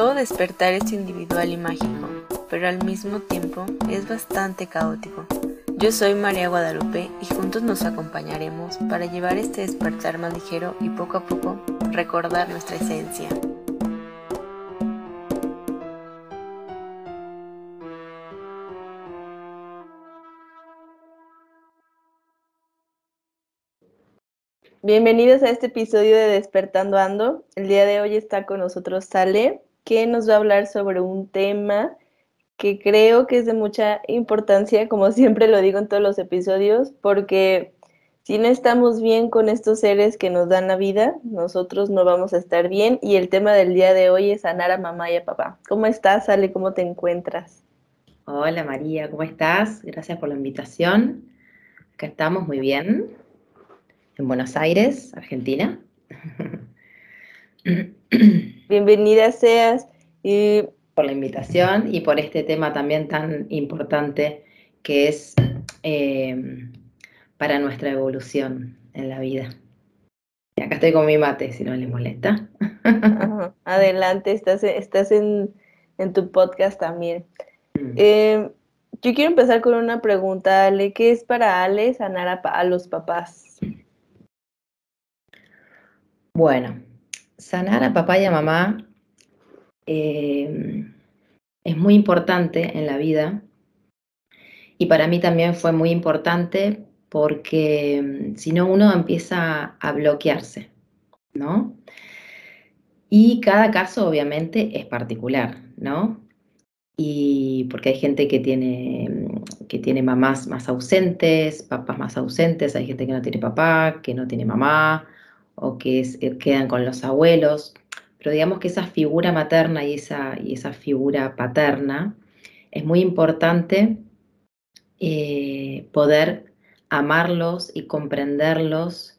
Todo despertar es individual y mágico, pero al mismo tiempo es bastante caótico. Yo soy María Guadalupe y juntos nos acompañaremos para llevar este despertar más ligero y poco a poco recordar nuestra esencia. Bienvenidos a este episodio de Despertando Ando. El día de hoy está con nosotros Sale, que nos va a hablar sobre un tema que creo que es de mucha importancia, como siempre lo digo en todos los episodios, porque si no estamos bien con estos seres que nos dan la vida, nosotros no vamos a estar bien. Y el tema del día de hoy es sanar a mamá y a papá. ¿Cómo estás, Sale? ¿Cómo te encuentras? Hola María, ¿cómo estás? Gracias por la invitación. Acá estamos muy bien en Buenos Aires, Argentina. Bienvenida seas y por la invitación y por este tema también tan importante que es eh, para nuestra evolución en la vida. Y acá estoy con mi mate, si no les molesta. Adelante, estás, estás en, tu podcast también. Mm. Eh, yo quiero empezar con una pregunta, Ale. ¿Qué es para Ale sanar a los papás? Bueno, sanar a papá y a mamá em, es muy importante en la vida y para mí también fue muy importante porque em, si no uno empieza a bloquearse, ¿no? Y cada caso obviamente es particular, ¿no? Y porque hay gente que tiene, em, que tiene mamás más ausentes, papás más ausentes, hay gente que no tiene papá, que no tiene mamá, o que eh, quedan con los abuelos, pero digamos que esa figura materna y esa, y esa figura paterna es muy importante eh, poder amarlos y comprenderlos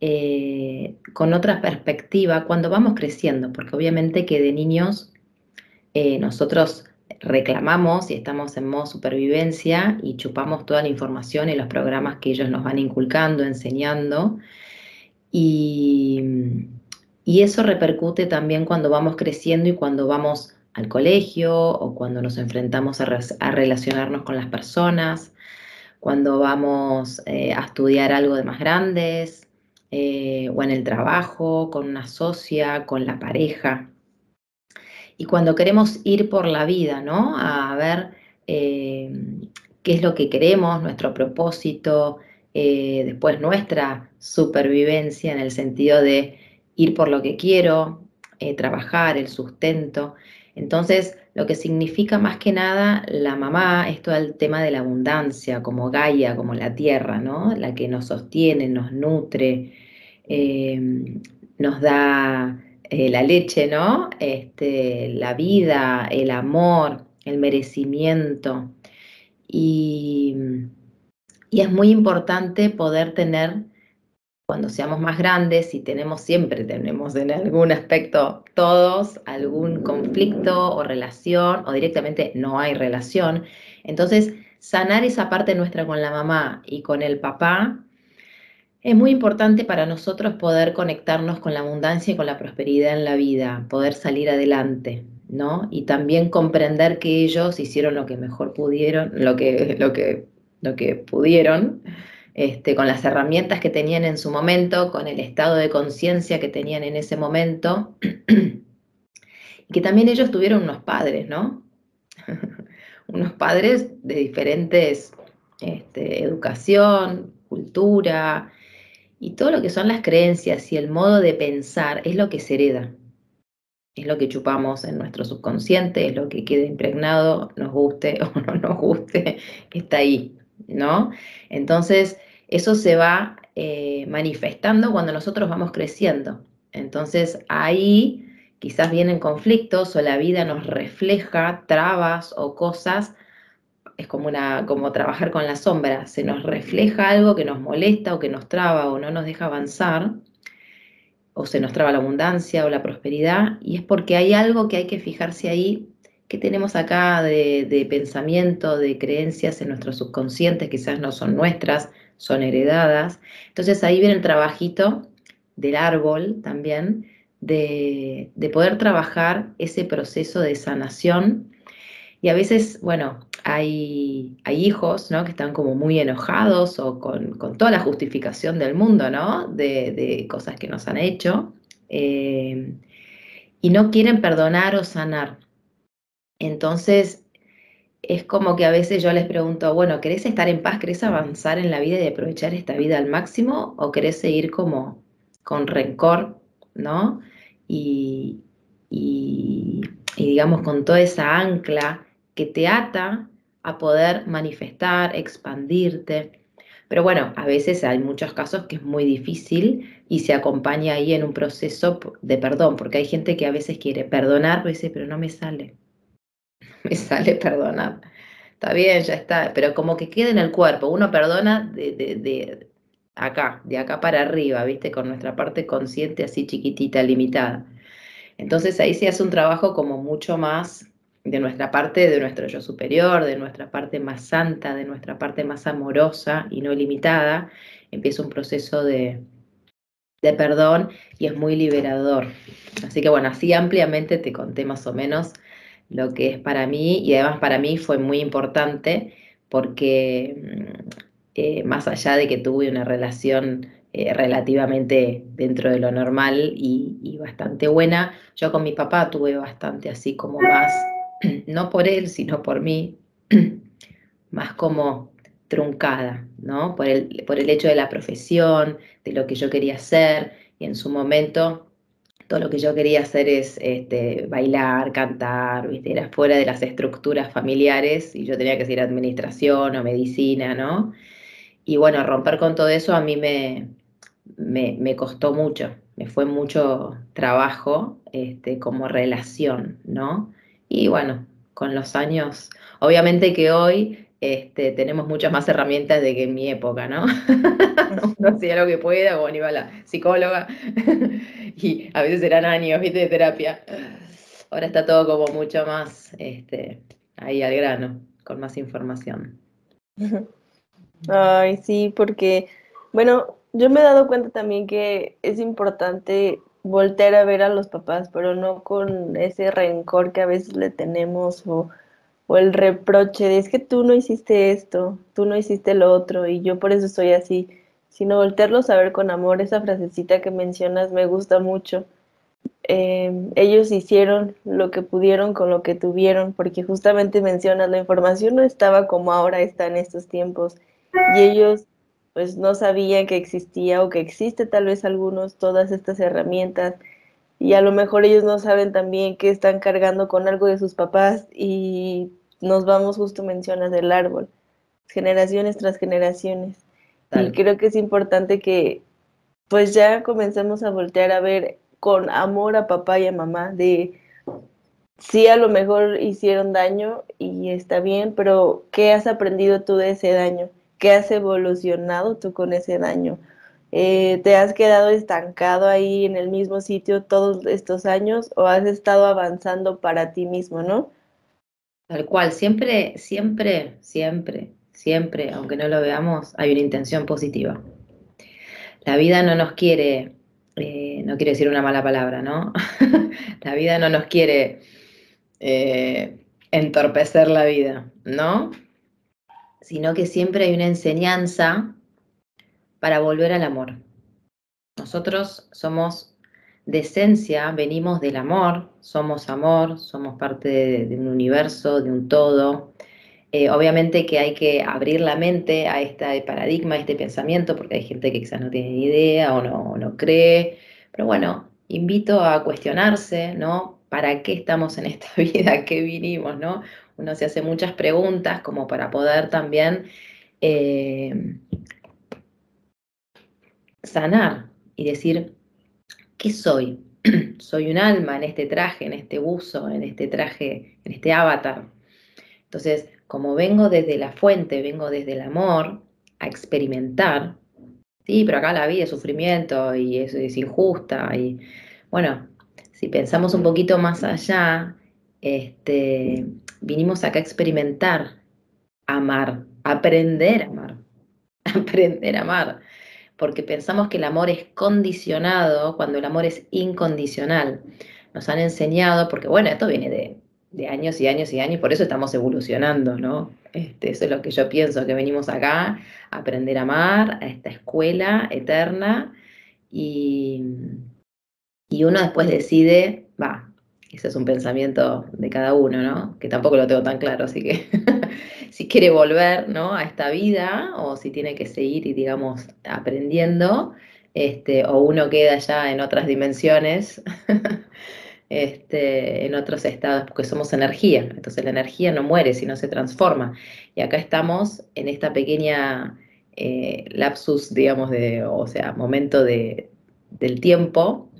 eh, con otra perspectiva cuando vamos creciendo, porque obviamente que de niños nosotros reclamamos y estamos en modo supervivencia y chupamos toda la información y los programas que ellos nos van inculcando, enseñando, y, eso repercute también cuando vamos creciendo y cuando vamos al colegio o cuando nos enfrentamos a, relacionarnos con las personas, cuando vamos eh, a estudiar algo de más grandes eh, o en el trabajo, con una socia, con la pareja. Y cuando queremos ir por la vida, ¿no? A ver eh, qué es lo que queremos, nuestro propósito, eh, después nuestra supervivencia en el sentido de ir por lo que quiero, eh, trabajar, el sustento. Entonces, lo que significa más que nada la mamá es todo el tema de la abundancia, como Gaia, como la tierra, ¿no? La que nos sostiene, nos nutre, eh, nos da la leche, ¿no? Este, la vida, el amor, el merecimiento. Y y es muy importante poder tener, cuando seamos más grandes, y tenemos siempre, tenemos en algún aspecto todos algún conflicto o relación, o directamente no hay relación. Entonces, sanar esa parte nuestra con la mamá y con el papá es muy importante para nosotros poder conectarnos con la abundancia y con la prosperidad en la vida, poder salir adelante, ¿no? Y también comprender que ellos hicieron lo que mejor pudieron, lo que, lo que lo que pudieron, este, con las herramientas que tenían en su momento, con el estado de conciencia que tenían en ese momento, y que también ellos tuvieron unos padres, ¿no? unos padres de diferentes este, educación, cultura, y todo lo que son las creencias y el modo de pensar es lo que se hereda. Es lo que chupamos en nuestro subconsciente, es lo que queda impregnado, nos guste o no nos guste, está ahí. ¿No? Entonces, eso se va eh, manifestando cuando nosotros vamos creciendo. Entonces, ahí quizás vienen conflictos o la vida nos refleja trabas o cosas. Es como, una, como trabajar con la sombra. Se nos refleja algo que nos molesta o que nos traba o no nos deja avanzar o se nos traba la abundancia o la prosperidad, y es porque hay algo que hay que fijarse ahí ¿Qué tenemos acá de, pensamiento, de creencias en nuestro subconsciente? Quizás no son nuestras, son heredadas. Entonces ahí viene el trabajito del árbol también, de, poder trabajar ese proceso de sanación. Y a veces, bueno, hay, hay hijos ¿no? que están como muy enojados o con, toda la justificación del mundo, ¿no? De, cosas que nos han hecho. Eh, y no quieren perdonar o sanar. Entonces, es como que a veces yo les pregunto, bueno, ¿querés estar en paz? ¿Querés avanzar en la vida y aprovechar esta vida al máximo? ¿O querés seguir como con rencor, ¿no? Y, digamos con toda esa ancla que te ata a poder manifestar, expandirte. Pero bueno, a veces hay muchos casos que es muy difícil y se acompaña ahí en un proceso de perdón, porque hay gente que a veces quiere perdonar, pero dice, pero no me sale me sale perdonar. Está bien, ya está, pero como que queda en el cuerpo. Uno perdona de, acá, de acá para arriba, ¿viste? Con nuestra parte consciente así chiquitita, limitada. Entonces ahí se hace un trabajo como mucho más de nuestra parte, de nuestro yo superior, de nuestra parte más santa, de nuestra parte más amorosa y no limitada. Empieza un proceso de, de perdón y es muy liberador. Así que bueno, así ampliamente te conté más o menos lo que es para mí y además para mí fue muy importante porque mm, eh, más allá de que tuve una relación eh, relativamente dentro de lo normal y, bastante buena, yo con mi papá tuve bastante así como más, no por él, sino por mí, más como truncada, ¿no? Por el, por el hecho de la profesión, de lo que yo quería hacer y en su momento todo lo que yo quería hacer es este, bailar, cantar, era fuera de las estructuras familiares y yo tenía que seguir administración o medicina, ¿no? Y bueno, romper con todo eso a mí me, me, costó mucho, me fue mucho trabajo este, como relación, ¿no? Y bueno, con los años, obviamente que hoy este, tenemos muchas más herramientas de que en mi época, ¿no? Uno hacía lo que pueda, o iba a la psicóloga, y a veces eran años, ¿viste? De terapia. Ahora está todo como mucho más este, ahí al grano, con más información. Ay, sí, porque, bueno, yo me he dado cuenta también que es importante voltear a ver a los papás, pero no con ese rencor que a veces le tenemos o o el reproche de es que tú no hiciste esto, tú no hiciste lo otro y yo por eso estoy así, sino voltearlos a ver con amor, esa frasecita que mencionas me gusta mucho. Em, ellos hicieron lo que pudieron con lo que tuvieron, porque justamente mencionas, la información no estaba como ahora está en estos tiempos y ellos pues no sabían que existía o que existe tal vez algunos todas estas herramientas y a lo mejor ellos no saben también que están cargando con algo de sus papás y nos vamos justo mencionas del árbol, generaciones tras generaciones. Y creo que es importante que pues ya comencemos a voltear a ver con amor a papá y a mamá de sí a lo mejor hicieron daño y está bien, pero ¿qué has aprendido tú de ese daño? ¿Qué has evolucionado tú con ese daño? Eh, ¿Te has quedado estancado ahí en el mismo sitio todos estos años o has estado avanzando para ti mismo, no? Tal cual, siempre, siempre, siempre, siempre, aunque no lo veamos, hay una intención positiva. La vida no nos quiere, eh, no quiere decir una mala palabra, ¿no? la vida no nos quiere eh, entorpecer la vida, ¿no? Sino que siempre hay una enseñanza para volver al amor. Nosotros somos de esencia, venimos del amor, somos amor, somos parte de, un universo, de un todo. Eh, obviamente que hay que abrir la mente a este paradigma, a este pensamiento, porque hay gente que quizás no tiene ni idea o no, no cree. Pero bueno, invito a cuestionarse, ¿no? ¿Para qué estamos en esta vida? ¿Qué vinimos, no? Uno se hace muchas preguntas como para poder también eh, sanar y decir, ¿qué soy? soy un alma en este traje, en este buzo, en este traje, en este avatar. Entonces, como vengo desde la fuente, vengo desde el amor a experimentar, sí, pero acá la vida es sufrimiento y es, es injusta. Y bueno, si pensamos un poquito más allá, este, vinimos acá a experimentar, amar, aprender a amar, aprender a amar. Porque pensamos que el amor es condicionado cuando el amor es incondicional. Nos han enseñado, porque bueno, esto viene de, años y años y años, por eso estamos evolucionando, ¿no? Este, eso es lo que yo pienso, que venimos acá a aprender a amar, a esta escuela eterna, y, y uno después decide, va, ese es un pensamiento de cada uno, ¿no? Que tampoco lo tengo tan claro, así que si quiere volver, ¿no? A esta vida o si tiene que seguir y, digamos, aprendiendo, este, o uno queda ya en otras dimensiones, este, en otros estados, porque somos energía. Entonces la energía no muere, sino se transforma. Y acá estamos en esta pequeña eh, lapsus, digamos, de, o sea, momento de, del tiempo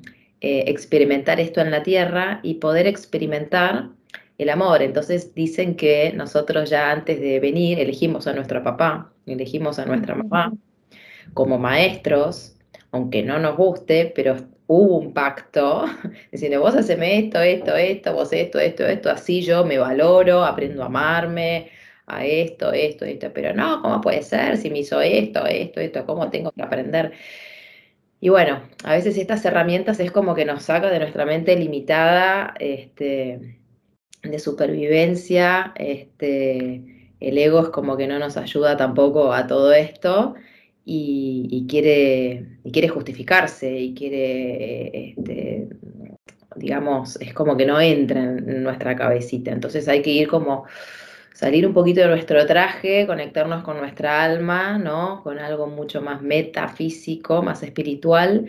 eh, experimentar esto en la tierra y poder experimentar el amor. Entonces dicen que nosotros ya antes de venir elegimos a nuestro papá, elegimos a nuestra mamá como maestros, aunque no nos guste, pero hubo un pacto, diciendo, vos haceme esto, esto, esto, vos esto, esto, esto, así yo me valoro, aprendo a amarme, a esto, esto, esto, pero no, ¿cómo puede ser si me hizo esto, esto, esto, cómo tengo que aprender? Y bueno, a veces estas herramientas es como que nos saca de nuestra mente limitada este, de supervivencia. Este, el ego es como que no nos ayuda tampoco a todo esto y, quiere, y quiere justificarse y quiere, este, digamos, es como que no entra en nuestra cabecita. Entonces hay que ir como salir un poquito de nuestro traje, conectarnos con nuestra alma, ¿no? Con algo mucho más metafísico, más espiritual.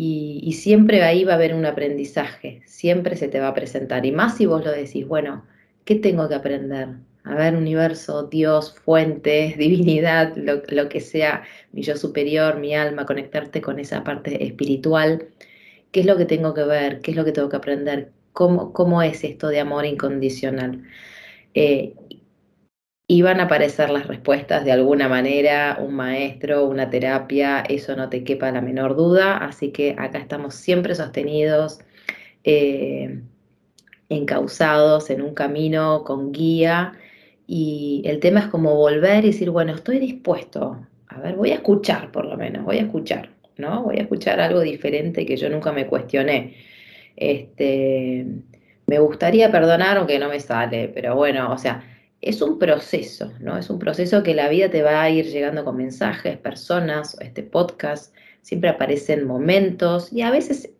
Y, siempre ahí va a haber un aprendizaje, siempre se te va a presentar. Y más si vos lo decís, bueno, ¿qué tengo que aprender? A ver, universo, Dios, fuentes, divinidad, lo, que sea, mi yo superior, mi alma, conectarte con esa parte espiritual. ¿Qué es lo que tengo que ver? ¿Qué es lo que tengo que aprender? ¿Cómo, cómo es esto de amor incondicional? eh, iban a aparecer las respuestas de alguna manera, un maestro, una terapia, eso no te quepa la menor duda, así que acá estamos siempre sostenidos, eh, encausados en un camino con guía y el tema es como volver y decir, bueno, estoy dispuesto, a ver, voy a escuchar por lo menos, voy a escuchar, ¿no? Voy a escuchar algo diferente que yo nunca me cuestioné. Este, me gustaría perdonar aunque no me sale, pero bueno, o sea, es un proceso, ¿no? Es un proceso que la vida te va a ir llegando con mensajes, personas, este podcast, siempre aparecen momentos y a veces,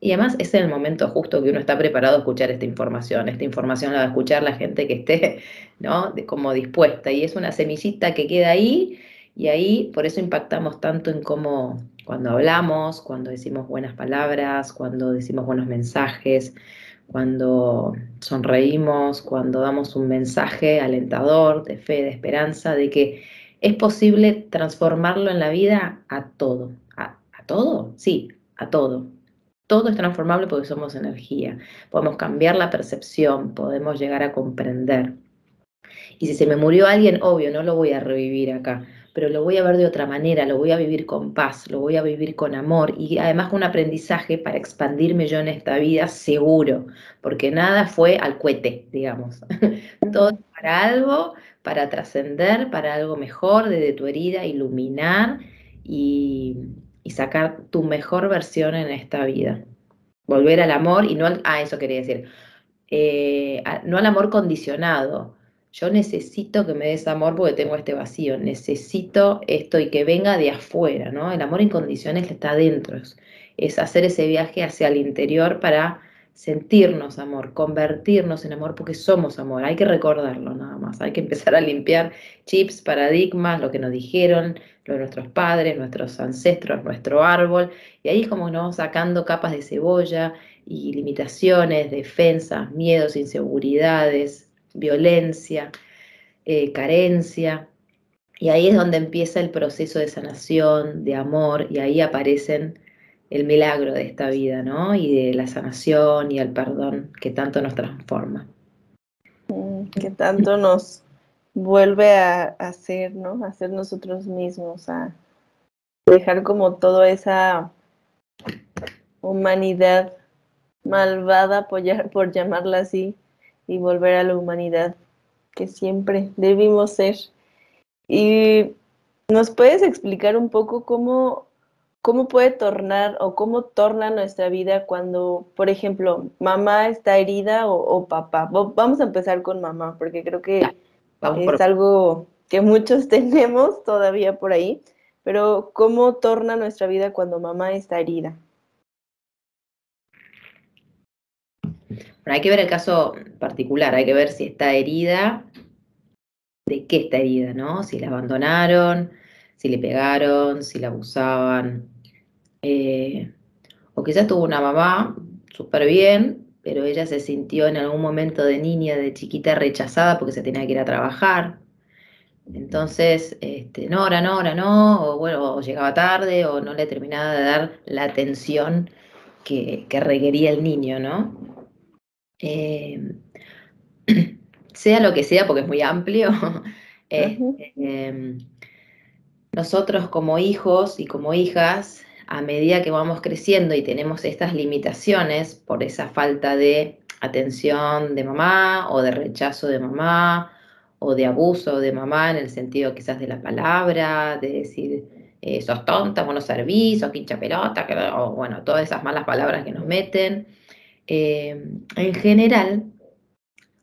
y además es en el momento justo que uno está preparado a escuchar esta información. Esta información la va a escuchar la gente que esté, ¿no? como dispuesta y es una semillita que queda ahí y ahí por eso impactamos tanto en cómo cuando hablamos, cuando decimos buenas palabras, cuando decimos buenos mensajes, cuando sonreímos, cuando damos un mensaje alentador de fe, de esperanza, de que es posible transformarlo en la vida a todo. ¿A, todo? Sí, a todo. Todo es transformable porque somos energía. Podemos cambiar la percepción, podemos llegar a comprender. Y si se me murió alguien, obvio, no lo voy a revivir acá, pero lo voy a ver de otra manera, lo voy a vivir con paz, lo voy a vivir con amor y además un aprendizaje para expandirme yo en esta vida seguro, porque nada fue al cohete, digamos. Todo para algo, para trascender, para algo mejor, desde tu herida, iluminar y, sacar tu mejor versión en esta vida. Volver al amor y no al, ah, eso quería decir, eh, no al amor condicionado, yo necesito que me des amor porque tengo este vacío, necesito esto y que venga de afuera, ¿no? El amor incondicional está adentro, es, hacer ese viaje hacia el interior para sentirnos amor, convertirnos en amor porque somos amor, hay que recordarlo nada más, hay que empezar a limpiar chips, paradigmas, lo que nos dijeron, lo de nuestros padres, nuestros ancestros, nuestro árbol, y ahí es como nos vamos sacando capas de cebolla y limitaciones, defensas, miedos, inseguridades, violencia, eh, carencia. Y ahí es donde empieza el proceso de sanación, de amor, y ahí aparecen el milagro de esta vida, ¿no? Y de la sanación y el perdón que tanto nos transforma. Mm, que tanto nos vuelve a hacer, ¿no? A ser nosotros mismos, a dejar como toda esa humanidad malvada, por llamarla así, y volver a la humanidad que siempre debimos ser. Y ¿Nos puedes explicar un poco cómo, cómo puede tornar o cómo torna nuestra vida cuando, por ejemplo, mamá está herida o, papá? Vamos a empezar con mamá, porque creo que es algo que muchos tenemos todavía por ahí, pero ¿cómo torna nuestra vida cuando mamá está herida? Hay que ver el caso particular, hay que ver si está herida, de qué está herida, ¿no? Si la abandonaron, si le pegaron, si la abusaban. Eh, o quizás tuvo una mamá súper bien, pero ella se sintió en algún momento de niña, de chiquita, rechazada porque se tenía que ir a trabajar. Entonces, este, no, ahora no, ahora no, o bueno, llegaba tarde, o no le terminaba de dar la atención que, que requería el niño, ¿no? Em, sea lo que sea, porque es muy amplio, este, em, nosotros como hijos y como hijas, a medida que vamos creciendo y tenemos estas limitaciones por esa falta de atención de mamá o de rechazo de mamá o de abuso de mamá en el sentido quizás de la palabra, de decir, eh, sos tonta, vos no servís, sos pincha pelota, o bueno, todas esas malas palabras que nos meten. Eh, en general,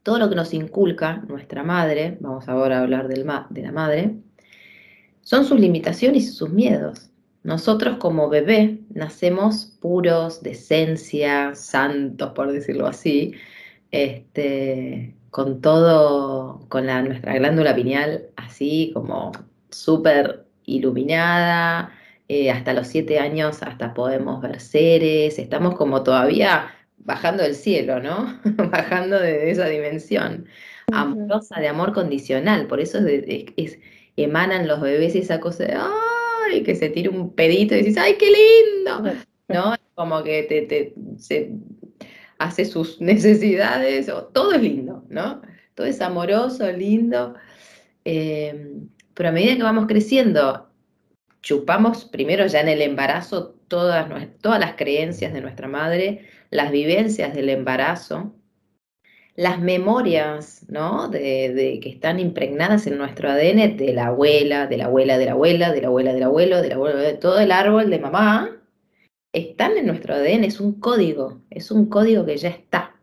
todo lo que nos inculca nuestra madre, vamos ahora a hablar del de la madre, son sus limitaciones y sus miedos. Nosotros como bebé nacemos puros, de esencia, santos, por decirlo así, este, con todo, con la, nuestra glándula pineal así como súper iluminada, eh, hasta los siete años hasta podemos ver seres, estamos como todavía bajando del cielo, ¿no? bajando de esa dimensión amorosa, de amor condicional. Por eso es, emanan los bebés esa cosa de, ¡ay! que se tira un pedito y dices, ¡ay, qué lindo! ¿No? Como que te, se hace sus necesidades, o, todo es lindo, ¿no? Todo es amoroso, lindo. Em, pero a medida que vamos creciendo, chupamos primero ya en el embarazo todas, todas las creencias de nuestra madre, las vivencias del embarazo, las memorias, ¿no? De, que están impregnadas en nuestro ADN de la abuela, de la abuela, de la abuela, de la abuela, del abuelo, de la abuela, de todo el árbol de mamá, están en nuestro ADN, es un código, es un código que ya está,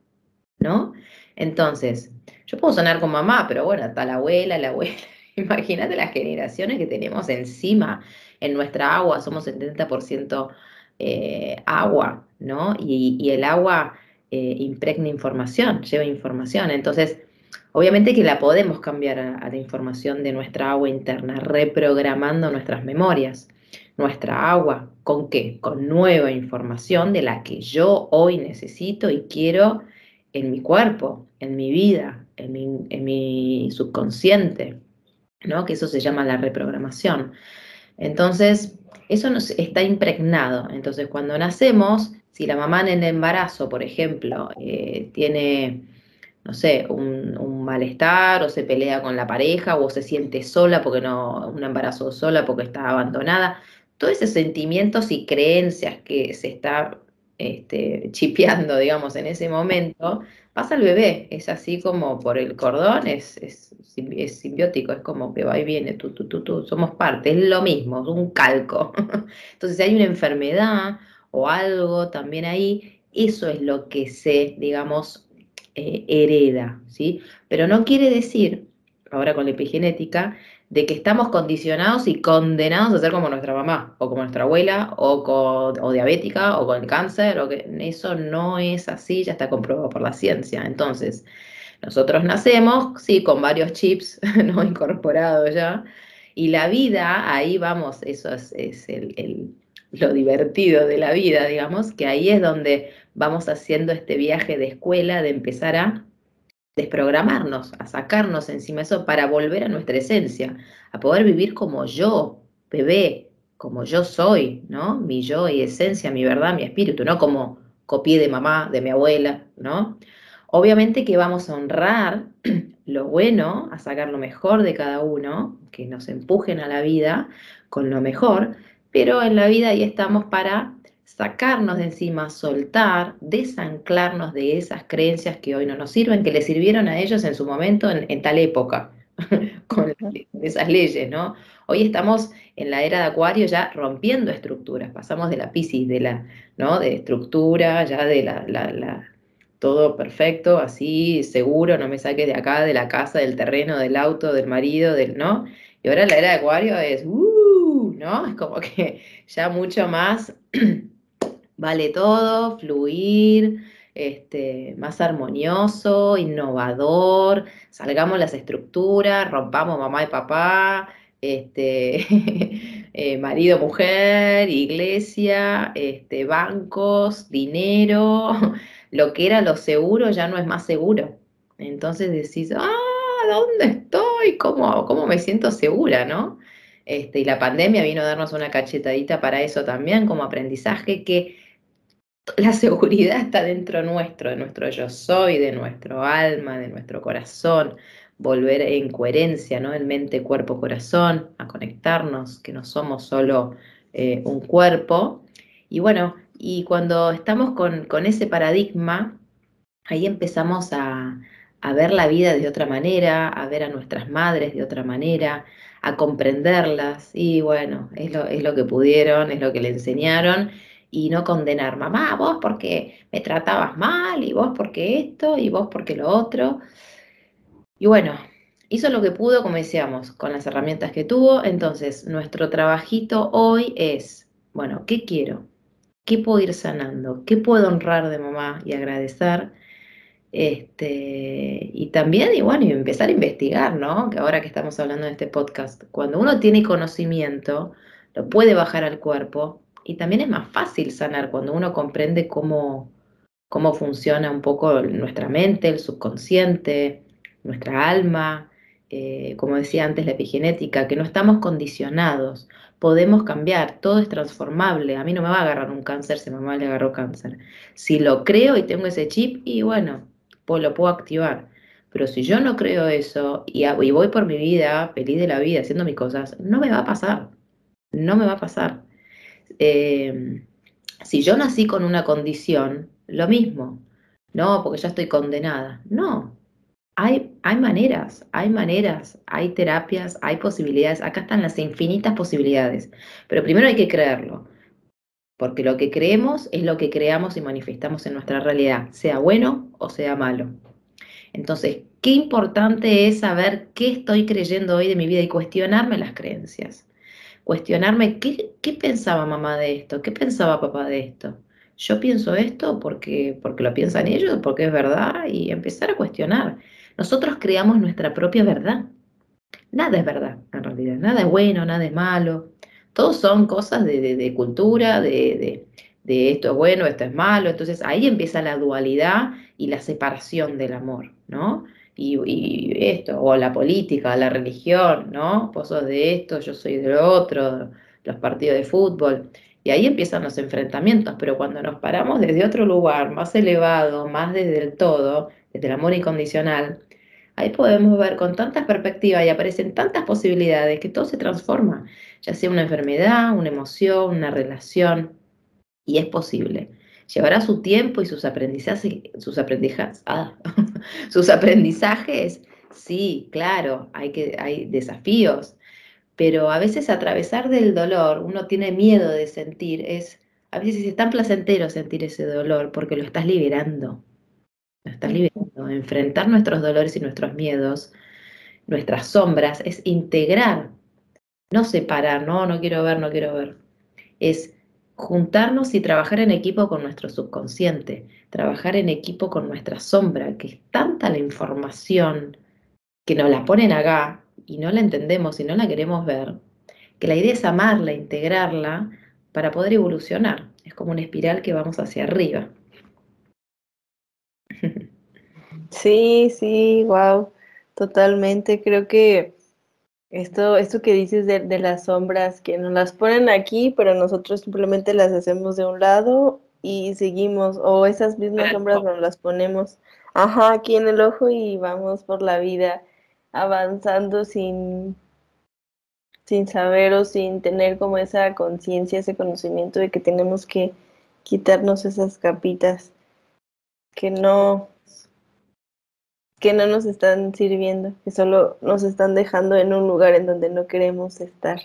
¿no? Entonces, yo puedo sonar con mamá, pero bueno, está la abuela, la abuela. Imagínate las generaciones que tenemos encima en nuestra agua, somos 70% eh, agua, ¿no? Y, el agua eh, impregna información, lleva información. Entonces, obviamente que la podemos cambiar a, la información de nuestra agua interna, reprogramando nuestras memorias. Nuestra agua, ¿con qué? Con nueva información de la que yo hoy necesito y quiero en mi cuerpo, en mi vida, en mi, en mi subconsciente, ¿no? Que eso se llama la reprogramación. Entonces, eso nos está impregnado. Entonces, cuando nacemos, si la mamá en el embarazo, por ejemplo, eh, tiene, no sé, un, malestar o se pelea con la pareja o se siente sola porque no, un embarazo sola porque está abandonada, todos esos sentimientos y creencias que se está este, chipeando, digamos, en ese momento, pasa al bebé. Es así como por el cordón, es, es, simbiótico, es como que va y viene, tú, tú, tú, tú, somos parte, es lo mismo, es un calco. Entonces, si hay una enfermedad o algo también ahí, eso es lo que se, digamos, eh, hereda, ¿sí? Pero no quiere decir, ahora con la epigenética, de que estamos condicionados y condenados a ser como nuestra mamá, o como nuestra abuela, o, con, diabética, o con el cáncer, o que eso no es así, ya está comprobado por la ciencia. Entonces, nosotros nacemos, sí, con varios chips no incorporados ya, y la vida, ahí vamos, eso es, el, lo divertido de la vida, digamos, que ahí es donde vamos haciendo este viaje de escuela, de empezar a desprogramarnos, a sacarnos encima eso para volver a nuestra esencia, a poder vivir como yo, bebé, como yo soy, ¿no? Mi yo y esencia, mi verdad, mi espíritu, no como copié de mamá, de mi abuela, ¿no? Obviamente que vamos a honrar lo bueno, a sacar lo mejor de cada uno, que nos empujen a la vida con lo mejor, pero en la vida ahí estamos para sacarnos de encima, soltar, desanclarnos de esas creencias que hoy no nos sirven, que le sirvieron a ellos en su momento, en, tal época. con esas leyes, ¿no? Hoy estamos en la era de Acuario ya rompiendo estructuras, pasamos de la Piscis, de la, ¿no? De estructura, ya de la, la, todo perfecto, así, seguro, no me saques de acá, de la casa, del terreno, del auto, del marido, del, ¿no? Y ahora la era de Acuario es, uh, ¿no? Es como que ya mucho más vale todo, fluir, este, más armonioso, innovador, salgamos las estructuras, rompamos mamá y papá, este, eh, marido, mujer, iglesia, este, bancos, dinero, lo que era lo seguro ya no es más seguro. Entonces decís, ah, ¿dónde estoy? ¿Cómo, cómo me siento segura, no? Este, y la pandemia vino a darnos una cachetadita para eso también, como aprendizaje, que la seguridad está dentro nuestro, de nuestro yo soy, de nuestro alma, de nuestro corazón, volver en coherencia, ¿no? En mente, cuerpo, corazón, a conectarnos, que no somos solo eh, un cuerpo. Y bueno, y cuando estamos con, ese paradigma, ahí empezamos a, a ver la vida de otra manera, a ver a nuestras madres de otra manera, a comprenderlas. Y bueno, es lo, es lo que pudieron, es lo que le enseñaron y no condenar, mamá, vos porque me tratabas mal y vos porque esto y vos porque lo otro. Y bueno, hizo lo que pudo, como decíamos, con las herramientas que tuvo. Entonces, nuestro trabajito hoy es, bueno, ¿qué quiero? ¿Qué puedo ir sanando? ¿Qué puedo honrar de mamá y agradecer? Este, y también, y bueno, empezar a investigar, ¿no? Que ahora que estamos hablando de este podcast, cuando uno tiene conocimiento, lo puede bajar al cuerpo y también es más fácil sanar cuando uno comprende cómo, cómo funciona un poco nuestra mente, el subconsciente, nuestra alma, eh, como decía antes la epigenética, que no estamos condicionados, podemos cambiar, todo es transformable. A mí no me va a agarrar un cáncer si mamá le agarró cáncer. Si lo creo y tengo ese chip, y bueno, pues lo puedo activar. Pero si yo no creo eso y, voy por mi vida, feliz de la vida, haciendo mis cosas, no me va a pasar. No me va a pasar. Em, si yo nací con una condición, lo mismo. No, porque ya estoy condenada. No. Hay, hay maneras, hay maneras, hay terapias, hay posibilidades. Acá están las infinitas posibilidades. Pero primero hay que creerlo. Porque lo que creemos es lo que creamos y manifestamos en nuestra realidad, sea bueno o sea malo. Entonces, qué importante es saber qué estoy creyendo hoy de mi vida y cuestionarme las creencias cuestionarme qué, pensaba mamá de esto, qué pensaba papá de esto. Yo pienso esto porque, porque lo piensan ellos, porque es verdad, y empezar a cuestionar. Nosotros creamos nuestra propia verdad. Nada es verdad, en realidad. Nada es bueno, nada es malo. Todos son cosas de, cultura, de, de esto es bueno, esto es malo. Entonces ahí empieza la dualidad y la separación del amor, ¿no? y, esto, o la política, la religión, ¿no? Vos sos de esto, yo soy de lo otro, los partidos de fútbol. Y ahí empiezan los enfrentamientos, pero cuando nos paramos desde otro lugar, más elevado, más desde el todo, desde el amor incondicional, ahí podemos ver con tantas perspectivas y aparecen tantas posibilidades que todo se transforma, ya sea una enfermedad, una emoción, una relación, y es posible. Llevará su tiempo y sus aprendizajes, sus aprendizajes, ah, sus aprendizajes, sí, claro, hay, que, hay desafíos, pero a veces atravesar del dolor, uno tiene miedo de sentir, es, a veces es tan placentero sentir ese dolor porque lo estás liberando, lo estás liberando, enfrentar nuestros dolores y nuestros miedos, nuestras sombras, es integrar, no separar, no, no quiero ver, no quiero ver, es juntarnos y trabajar en equipo con nuestro subconsciente, trabajar en equipo con nuestra sombra, que es tanta la información que nos la ponen acá y no la entendemos y no la queremos ver, que la idea es amarla, integrarla para poder evolucionar. Es como una espiral que vamos hacia arriba. Sí, sí, wow, totalmente. Creo que esto, esto que dices de, las sombras, que nos las ponen aquí, pero nosotros simplemente las hacemos de un lado y seguimos, o esas mismas sombras nos las ponemos, ajá, aquí en el ojo y vamos por la vida avanzando sin, sin saber o sin tener como esa conciencia, ese conocimiento de que tenemos que quitarnos esas capitas que no, que no nos están sirviendo, que solo nos están dejando en un lugar en donde no queremos estar.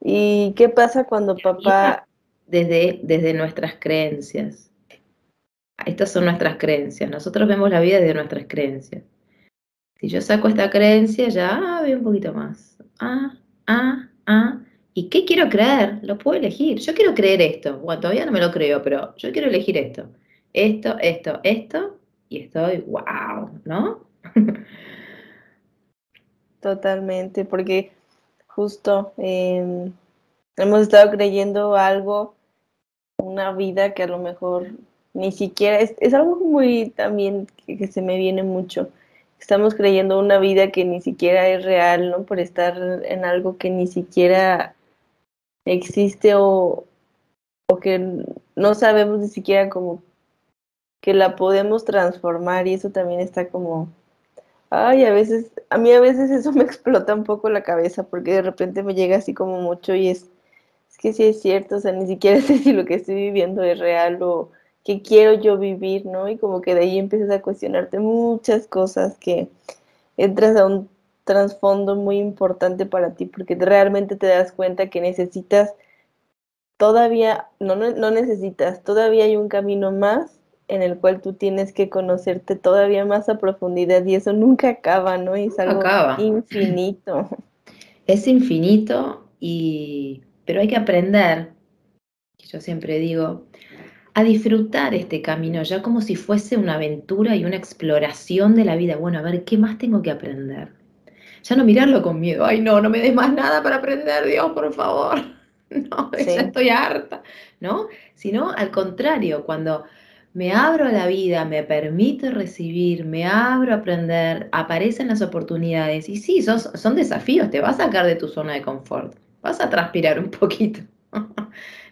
¿Y qué pasa cuando papá... Desde, desde nuestras creencias. Estas son nuestras creencias. Nosotros vemos la vida desde nuestras creencias. Si yo saco esta creencia, ya ah, veo un poquito más. Ah, ah, ah. ¿Y qué quiero creer? Lo puedo elegir. Yo quiero creer esto. Bueno, todavía no me lo creo, pero yo quiero elegir esto. Esto, esto, esto. Y estoy, wow, ¿no? Totalmente, porque justo em, hemos estado creyendo algo, una vida que a lo mejor ni siquiera es, algo muy también que, se me viene mucho. Estamos creyendo una vida que ni siquiera es real, ¿no? Por estar en algo que ni siquiera existe o, o que no sabemos ni siquiera como que la podemos transformar y eso también está como Ay, a veces, a mí a veces eso me explota un poco la cabeza porque de repente me llega así como mucho y es, es que sí es cierto, o sea, ni siquiera sé si lo que estoy viviendo es real o qué quiero yo vivir, ¿no? Y como que de ahí empiezas a cuestionarte muchas cosas que entras a un trasfondo muy importante para ti porque realmente te das cuenta que necesitas todavía, no, no, no necesitas, todavía hay un camino más en el cual tú tienes que conocerte todavía más a profundidad y eso nunca acaba, ¿no? Es algo infinito. Es infinito y pero hay que aprender, yo siempre digo, a disfrutar este camino ya como si fuese una aventura y una exploración de la vida. Bueno, a ver, ¿qué más tengo que aprender? Ya no mirarlo con miedo. Ay, no, no me des más nada para aprender, Dios, por favor. No, ya estoy harta, ¿no? Sino al contrario, cuando me abro a la vida, me permito recibir, me abro a aprender, aparecen las oportunidades. Y sí, son, son desafíos, te vas a sacar de tu zona de confort, vas a transpirar un poquito,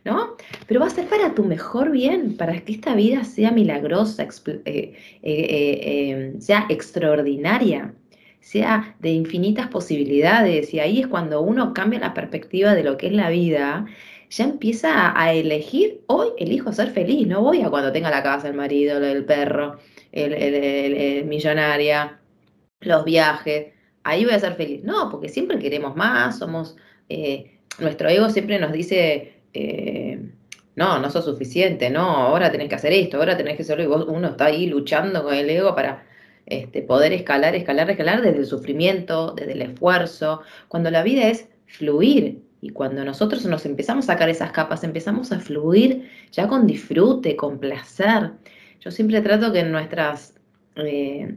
¿no? Pero va a ser para tu mejor bien, para que esta vida sea milagrosa, eh, eh, eh, em, sea extraordinaria, sea de infinitas posibilidades. Y ahí es cuando uno cambia la perspectiva de lo que es la vida ya empieza a, elegir, hoy elijo ser feliz, no voy a cuando tenga la casa, el marido, el perro, el, millonaria, los viajes, ahí voy a ser feliz. No, porque siempre queremos más, somos, eh, nuestro ego siempre nos dice, eh, no, no sos suficiente, no, ahora tenés que hacer esto, ahora tenés que hacerlo, y vos, uno está ahí luchando con el ego para este, poder escalar, escalar, escalar desde el sufrimiento, desde el esfuerzo, cuando la vida es fluir, y cuando nosotros nos empezamos a sacar esas capas, empezamos a fluir ya con disfrute, con placer. Yo siempre trato que en nuestros eh,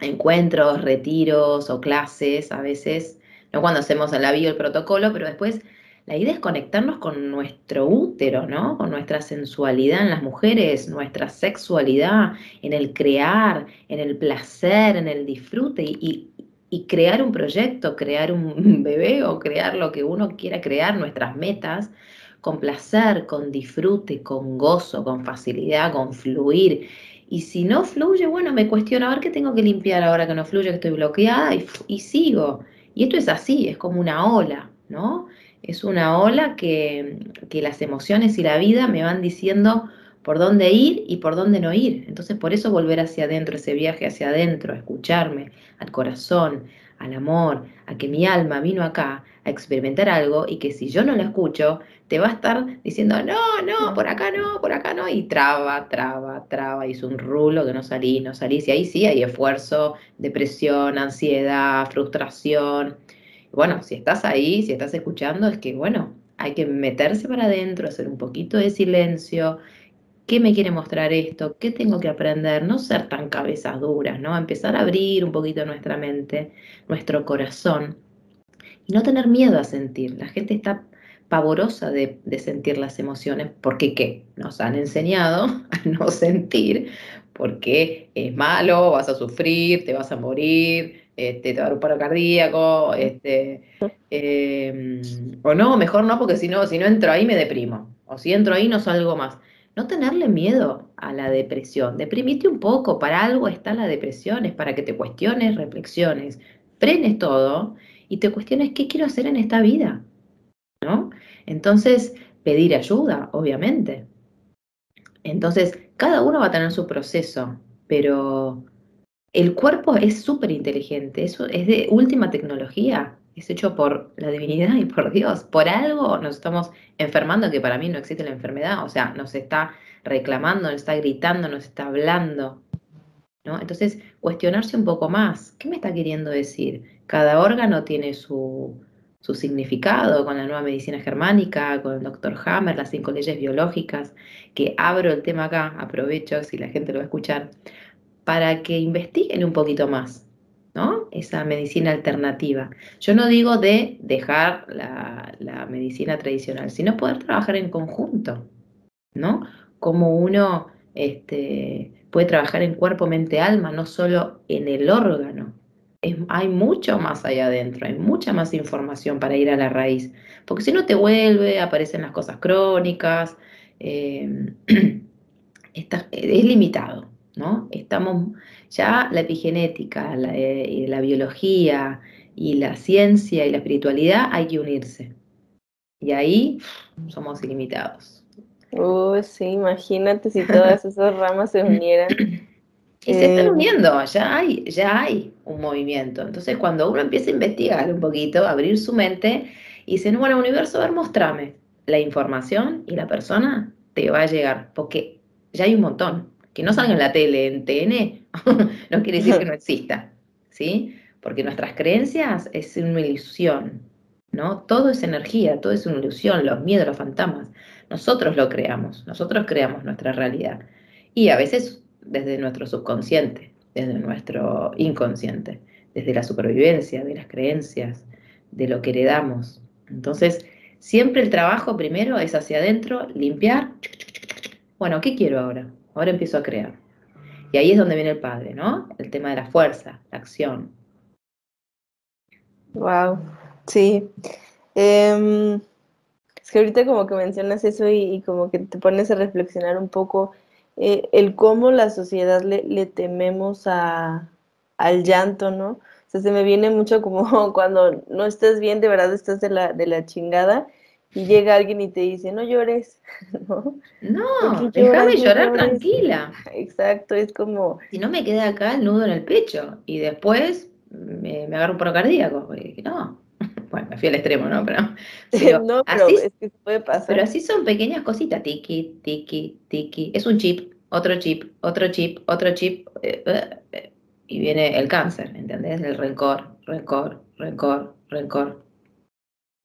encuentros, retiros o clases, a veces, no cuando hacemos el avión el protocolo, pero después la idea es conectarnos con nuestro útero, ¿no? Con nuestra sensualidad en las mujeres, nuestra sexualidad, en el crear, en el placer, en el disfrute y, y crear un proyecto, crear un bebé o crear lo que uno quiera crear, nuestras metas, con placer, con disfrute, con gozo, con facilidad, con fluir. Y si no fluye, bueno, me cuestiono a ver qué tengo que limpiar ahora que no fluye, que estoy bloqueada y, sigo. Y esto es así, es como una ola, ¿no? Es una ola que, que las emociones y la vida me van diciendo, por dónde ir y por dónde no ir. Entonces, por eso volver hacia adentro, ese viaje hacia adentro, a escucharme, al corazón, al amor, a que mi alma vino acá a experimentar algo y que si yo no lo escucho, te va a estar diciendo, no, no, por acá no, por acá no, y traba, traba, traba, y es un rulo que no salí, no salí. Y ahí sí hay esfuerzo, depresión, ansiedad, frustración. Bueno, si estás ahí, si estás escuchando, es que, bueno, hay que meterse para adentro, hacer un poquito de silencio, ¿Qué me quiere mostrar esto? ¿Qué tengo que aprender? No ser tan cabezas duras, ¿no? Empezar a abrir un poquito nuestra mente, nuestro corazón y no tener miedo a sentir. La gente está pavorosa de, sentir las emociones porque ¿qué? Nos han enseñado a no sentir porque es malo, vas a sufrir, te vas a morir, este, te va a dar un paro cardíaco, este, em, o no, mejor no, porque si no, si no entro ahí me deprimo, o si entro ahí no salgo más no tenerle miedo a la depresión. Deprimite un poco, para algo está la depresión, es para que te cuestiones, reflexiones, frenes todo y te cuestiones qué quiero hacer en esta vida, ¿no? Entonces, pedir ayuda, obviamente. Entonces, cada uno va a tener su proceso, pero el cuerpo es súper inteligente, es de última tecnología, es hecho por la divinidad y por Dios. Por algo nos estamos enfermando, que para mí no existe la enfermedad, o sea, nos está reclamando, nos está gritando, nos está hablando. ¿no? Entonces, cuestionarse un poco más, ¿qué me está queriendo decir? Cada órgano tiene su, su significado con la nueva medicina germánica, con el doctor Hammer, las cinco leyes biológicas, que abro el tema acá, aprovecho si la gente lo va a escuchar, para que investiguen un poquito más, ¿no? Esa medicina alternativa. Yo no digo de dejar la, medicina tradicional, sino poder trabajar en conjunto, ¿no? Como uno este, puede trabajar en cuerpo, mente, alma, no solo en el órgano. hay mucho más allá adentro, hay mucha más información para ir a la raíz, porque si no te vuelve, aparecen las cosas crónicas, eh, es limitado. ¿No? Estamos ya la epigenética, eh, la, biología y la ciencia y la espiritualidad hay que unirse. Y ahí somos ilimitados. Oh, sí, imagínate si todas esas ramas se unieran. Y se están eh, uniendo, ya hay, ya hay un movimiento. Entonces, cuando uno empieza a investigar un poquito, abrir su mente y dice, bueno, universo, a ver, mostrame la información y la persona te va a llegar, porque ya hay un montón que no salga en la tele, en TN, no quiere decir que no exista, ¿sí? Porque nuestras creencias es una ilusión, ¿no? Todo es energía, todo es una ilusión, los miedos, los fantasmas. Nosotros lo creamos, nosotros creamos nuestra realidad. Y a veces desde nuestro subconsciente, desde nuestro inconsciente, desde la supervivencia, de las creencias, de lo que heredamos. Entonces, siempre el trabajo primero es hacia adentro, limpiar. Bueno, ¿qué quiero ahora? Ahora empiezo a crear. Y ahí es donde viene el padre, ¿no? El tema de la fuerza, la acción. Wow, sí. Em, es que ahorita como que mencionas eso y, como que te pones a reflexionar un poco eh, el cómo la sociedad le, tememos a, al llanto, ¿no? O sea, se me viene mucho como cuando no estás bien, de verdad estás de la, de la chingada y llega alguien y te dice, no llores, ¿no? No, déjame llorar tranquila. Exacto, es como... Si no me queda acá el nudo en el pecho y después me, me agarro un paro cardíaco. no, bueno, me fui al extremo, ¿no? Pero, no, pero así, es que se puede pasar. Pero así son pequeñas cositas, tiki, tiki, tiki. Es un chip, otro chip, otro chip, otro chip. Eh, eh, eh, y viene el cáncer, ¿entendés? El rencor, rencor, rencor, rencor.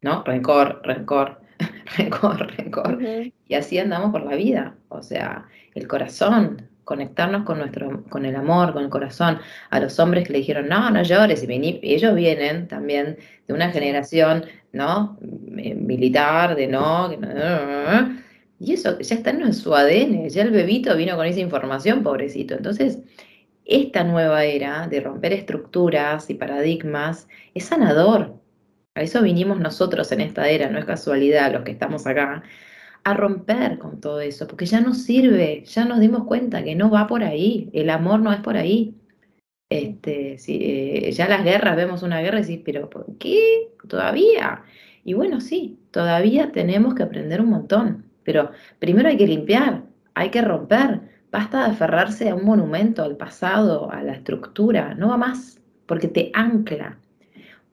¿No? Rencor, rencor, rencor, rencor. Y así andamos por la vida. O sea, el corazón, conectarnos con nuestro, con el amor, con el corazón. A los hombres que le dijeron, no, no llores, y ellos vienen también de una generación, ¿no? Militar, de no, y eso ya está en su ADN, ya el bebito vino con esa información, pobrecito. Entonces, esta nueva era de romper estructuras y paradigmas es sanador, a eso vinimos nosotros en esta era, no es casualidad los que estamos acá, a romper con todo eso, porque ya no sirve, ya nos dimos cuenta que no va por ahí, el amor no es por ahí. Este, si, eh, ya las guerras, vemos una guerra y decís, pero ¿por qué? ¿Todavía? Y bueno, sí, todavía tenemos que aprender un montón, pero primero hay que limpiar, hay que romper, basta de aferrarse a un monumento, al pasado, a la estructura, no va más, porque te ancla,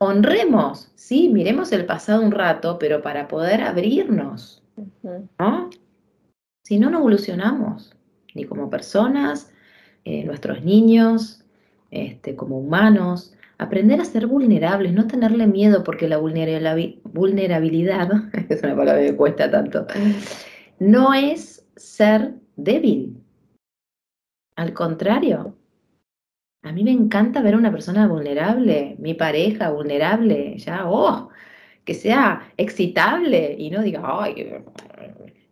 honremos, sí, miremos el pasado un rato, pero para poder abrirnos, ¿no? Si no, no evolucionamos, ni como personas, eh, nuestros niños, este, como humanos. Aprender a ser vulnerables, no tenerle miedo, porque la vulnerabilidad, es una palabra que cuesta tanto, no es ser débil. Al contrario, a mí me encanta ver a una persona vulnerable, mi pareja vulnerable, ya, oh, que sea excitable y no diga, ay,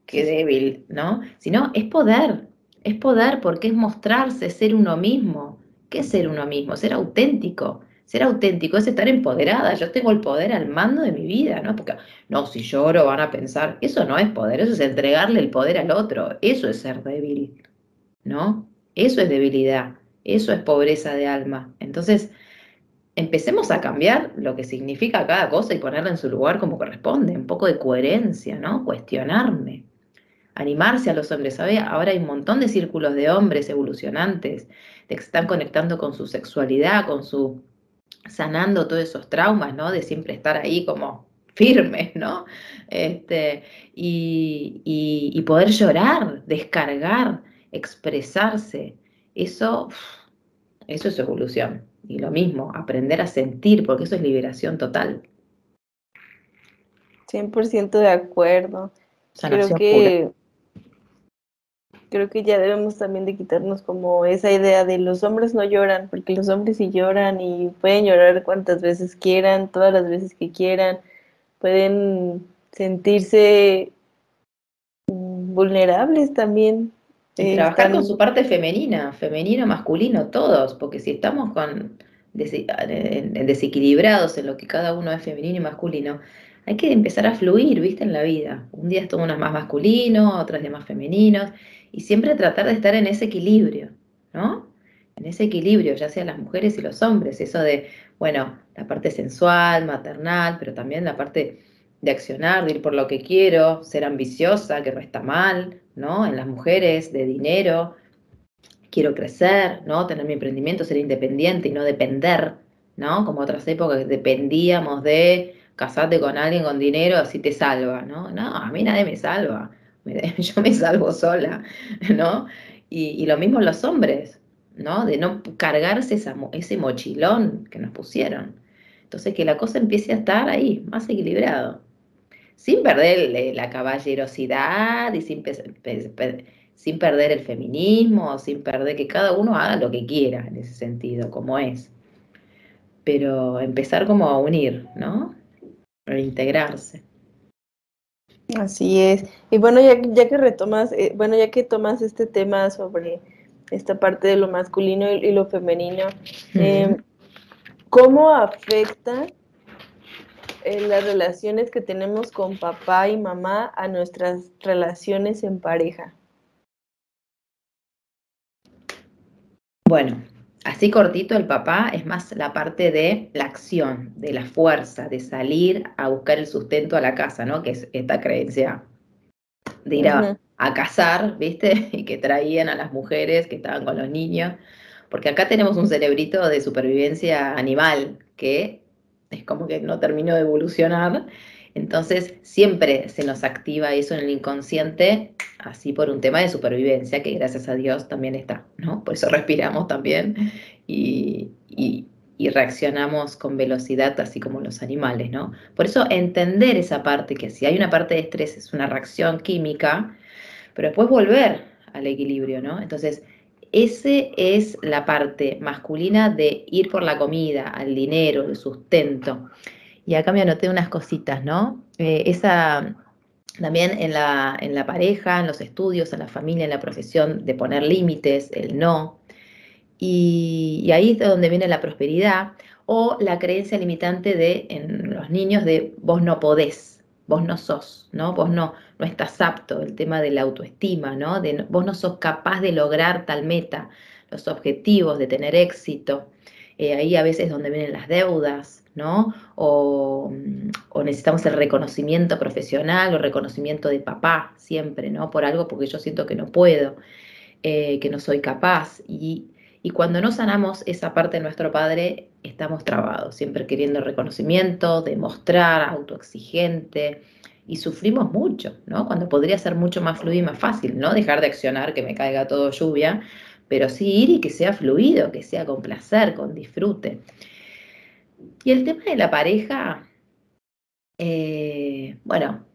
qué, débil, ¿no? Sino es poder, es poder porque es mostrarse, ser uno mismo. ¿Qué es ser uno mismo? Ser auténtico. Ser auténtico es estar empoderada. Yo tengo el poder al mando de mi vida, ¿no? Porque, no, si lloro van a pensar, eso no es poder, eso es entregarle el poder al otro. Eso es ser débil, ¿no? Eso es debilidad. Eso es pobreza de alma. Entonces, empecemos a cambiar lo que significa cada cosa y ponerla en su lugar como corresponde, un poco de coherencia, ¿no? Cuestionarme. animarse a los hombres. ¿sabe? Ahora hay un montón de círculos de hombres evolucionantes que están conectando con su sexualidad, con su sanando todos esos traumas, ¿no? De siempre estar ahí como firmes, ¿no? Este, y, y, poder llorar, descargar, expresarse. Eso, eso es evolución. Y lo mismo, aprender a sentir, porque eso es liberación total. 100% de acuerdo. creo que creo que ya debemos también de quitarnos como esa idea de los hombres no lloran, porque los hombres sí lloran y pueden llorar cuantas veces quieran, todas las veces que quieran, pueden sentirse vulnerables también. Y trabajar con su parte femenina, femenino, masculino, todos, porque si estamos con desequilibrados en lo que cada uno es femenino y masculino, hay que empezar a fluir, viste, en la vida. Un día es uno más masculino, otras de más femeninos, y siempre tratar de estar en ese equilibrio, ¿no? En ese equilibrio, ya sea las mujeres y los hombres, eso de, bueno, la parte sensual, maternal, pero también la parte de accionar, de ir por lo que quiero, ser ambiciosa, que no está mal, ¿no? En las mujeres, de dinero, quiero crecer, ¿no? Tener mi emprendimiento, ser independiente y no depender, ¿no? Como otras épocas dependíamos de casarte con alguien con dinero, así te salva, ¿no? No, a mí nadie me salva, yo me salvo sola, ¿no? Y, lo mismo los hombres, ¿no? De no cargarse ese mochilón que nos pusieron. Entonces, que la cosa empiece a estar ahí, más equilibrado sin perder la caballerosidad y sin, sin perder el feminismo, sin perder que cada uno haga lo que quiera en ese sentido, como es. Pero empezar como a unir, ¿no? A integrarse. Así es. Y bueno, ya, ya que retomas, eh, bueno, ya que tomas este tema sobre esta parte de lo masculino y, lo femenino, em, ¿cómo afecta en las relaciones que tenemos con papá y mamá a nuestras relaciones en pareja? Bueno, así cortito el papá es más la parte de la acción, de la fuerza, de salir a buscar el sustento a la casa, ¿no? Que es esta creencia de ir a, a cazar, ¿viste? Y que traían a las mujeres que estaban con los niños. Porque acá tenemos un cerebrito de supervivencia animal que es como que no terminó de evolucionar. Entonces siempre se nos activa eso en el inconsciente, así por un tema de supervivencia, que gracias a Dios también está, ¿no? Por eso respiramos también y, y, reaccionamos con velocidad, así como los animales, ¿no? Por eso entender esa parte, que si hay una parte de estrés es una reacción química, pero después volver al equilibrio, ¿no? Entonces, ese es la parte masculina de ir por la comida, al dinero, el sustento. Y acá me anoté unas cositas, ¿no? Eh, esa también en la, en la pareja, en los estudios, en la familia, en la profesión, de poner límites, el no. Y, ahí es donde viene la prosperidad o la creencia limitante de en los niños de vos no podés, vos no sos, ¿no? Vos no, no estás apto, el tema de la autoestima, ¿no? De, vos no sos capaz de lograr tal meta, los objetivos, de tener éxito. Eh, ahí a veces donde vienen las deudas, ¿no? O, necesitamos el reconocimiento profesional o reconocimiento de papá siempre, ¿no? Por algo porque yo siento que no puedo, eh, que no soy capaz. Y, y cuando no sanamos esa parte de nuestro padre, estamos trabados, siempre queriendo reconocimiento, demostrar, autoexigente, y sufrimos mucho, ¿no? Cuando podría ser mucho más fluido y más fácil, ¿no? Dejar de accionar, que me caiga todo lluvia, pero sí ir y que sea fluido, que sea con placer, con disfrute. Y el tema de la pareja, eh, bueno,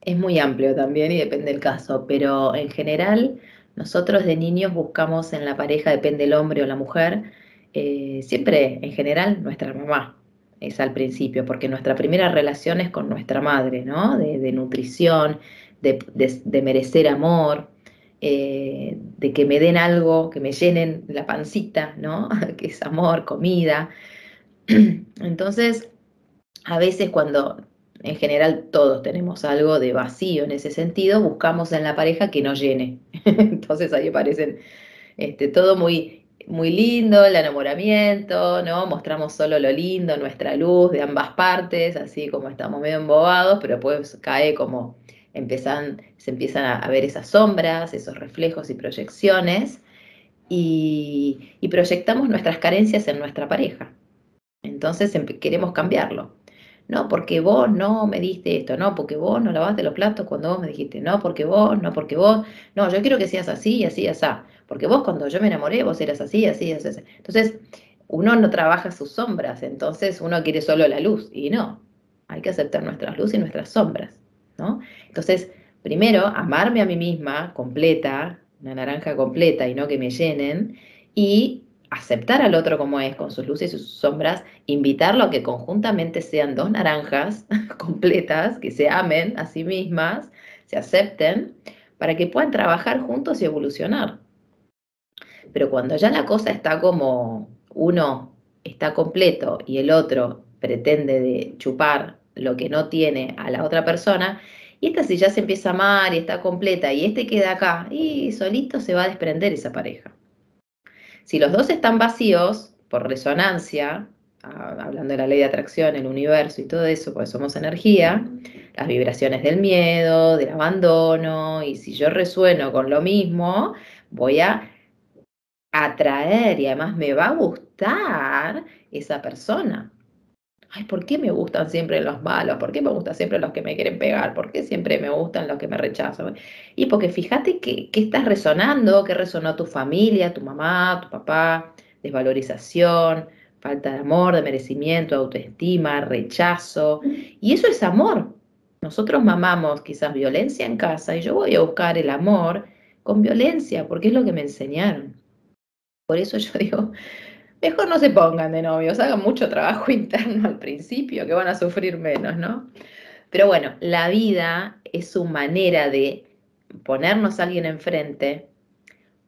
es muy amplio también y depende del caso, pero en general nosotros de niños buscamos en la pareja, depende el hombre o la mujer, eh, siempre en general nuestra mamá es al principio, porque nuestra primera relación es con nuestra madre, ¿no? De, nutrición, de, merecer amor, eh, de que me den algo, que me llenen la pancita, ¿no? que es amor, comida. Entonces, a veces cuando en general todos tenemos algo de vacío en ese sentido, buscamos en la pareja que nos llene. Entonces ahí aparecen este, todo muy muy lindo el enamoramiento, ¿no? Mostramos solo lo lindo, nuestra luz de ambas partes, así como estamos medio embobados, pero pues cae como empiezan, se empiezan a, ver esas sombras, esos reflejos y proyecciones, y, y proyectamos nuestras carencias en nuestra pareja. Entonces queremos cambiarlo. No, porque vos no me diste esto, no, porque vos no lavaste los platos cuando vos me dijiste, no, porque vos, no, porque vos, no, yo quiero que seas así, así, así, porque vos cuando yo me enamoré, vos eras así, así, así. así. Entonces, uno no trabaja sus sombras, entonces uno quiere solo la luz, y no, hay que aceptar nuestras luces y nuestras sombras, ¿no? Entonces, primero, amarme a mí misma completa, una naranja completa y no que me llenen, y aceptar al otro como es, con sus luces y sus sombras, invitarlo a que conjuntamente sean dos naranjas completas, que se amen a sí mismas, se acepten, para que puedan trabajar juntos y evolucionar. Pero cuando ya la cosa está como uno está completo y el otro pretende de chupar lo que no tiene a la otra persona, y esta si ya se empieza a amar y está completa y este queda acá, y solito se va a desprender esa pareja. Si los dos están vacíos por resonancia, hablando de la ley de atracción, el universo y todo eso, porque somos energía, las vibraciones del miedo, del abandono, y si yo resueno con lo mismo, voy a atraer y además me va a gustar esa persona. Ay, ¿por qué me gustan siempre los malos? ¿Por qué me gustan siempre los que me quieren pegar? ¿Por qué siempre me gustan los que me rechazan? Y porque fíjate que, estás resonando, que resonó tu familia, tu mamá, tu papá, desvalorización, falta de amor, de merecimiento, autoestima, rechazo. Y eso es amor. Nosotros mamamos quizás violencia en casa y yo voy a buscar el amor con violencia porque es lo que me enseñaron. Por eso yo digo, mejor no se pongan de novios, hagan mucho trabajo interno al principio, que van a sufrir menos, ¿no? Pero bueno, la vida es su manera de ponernos a alguien enfrente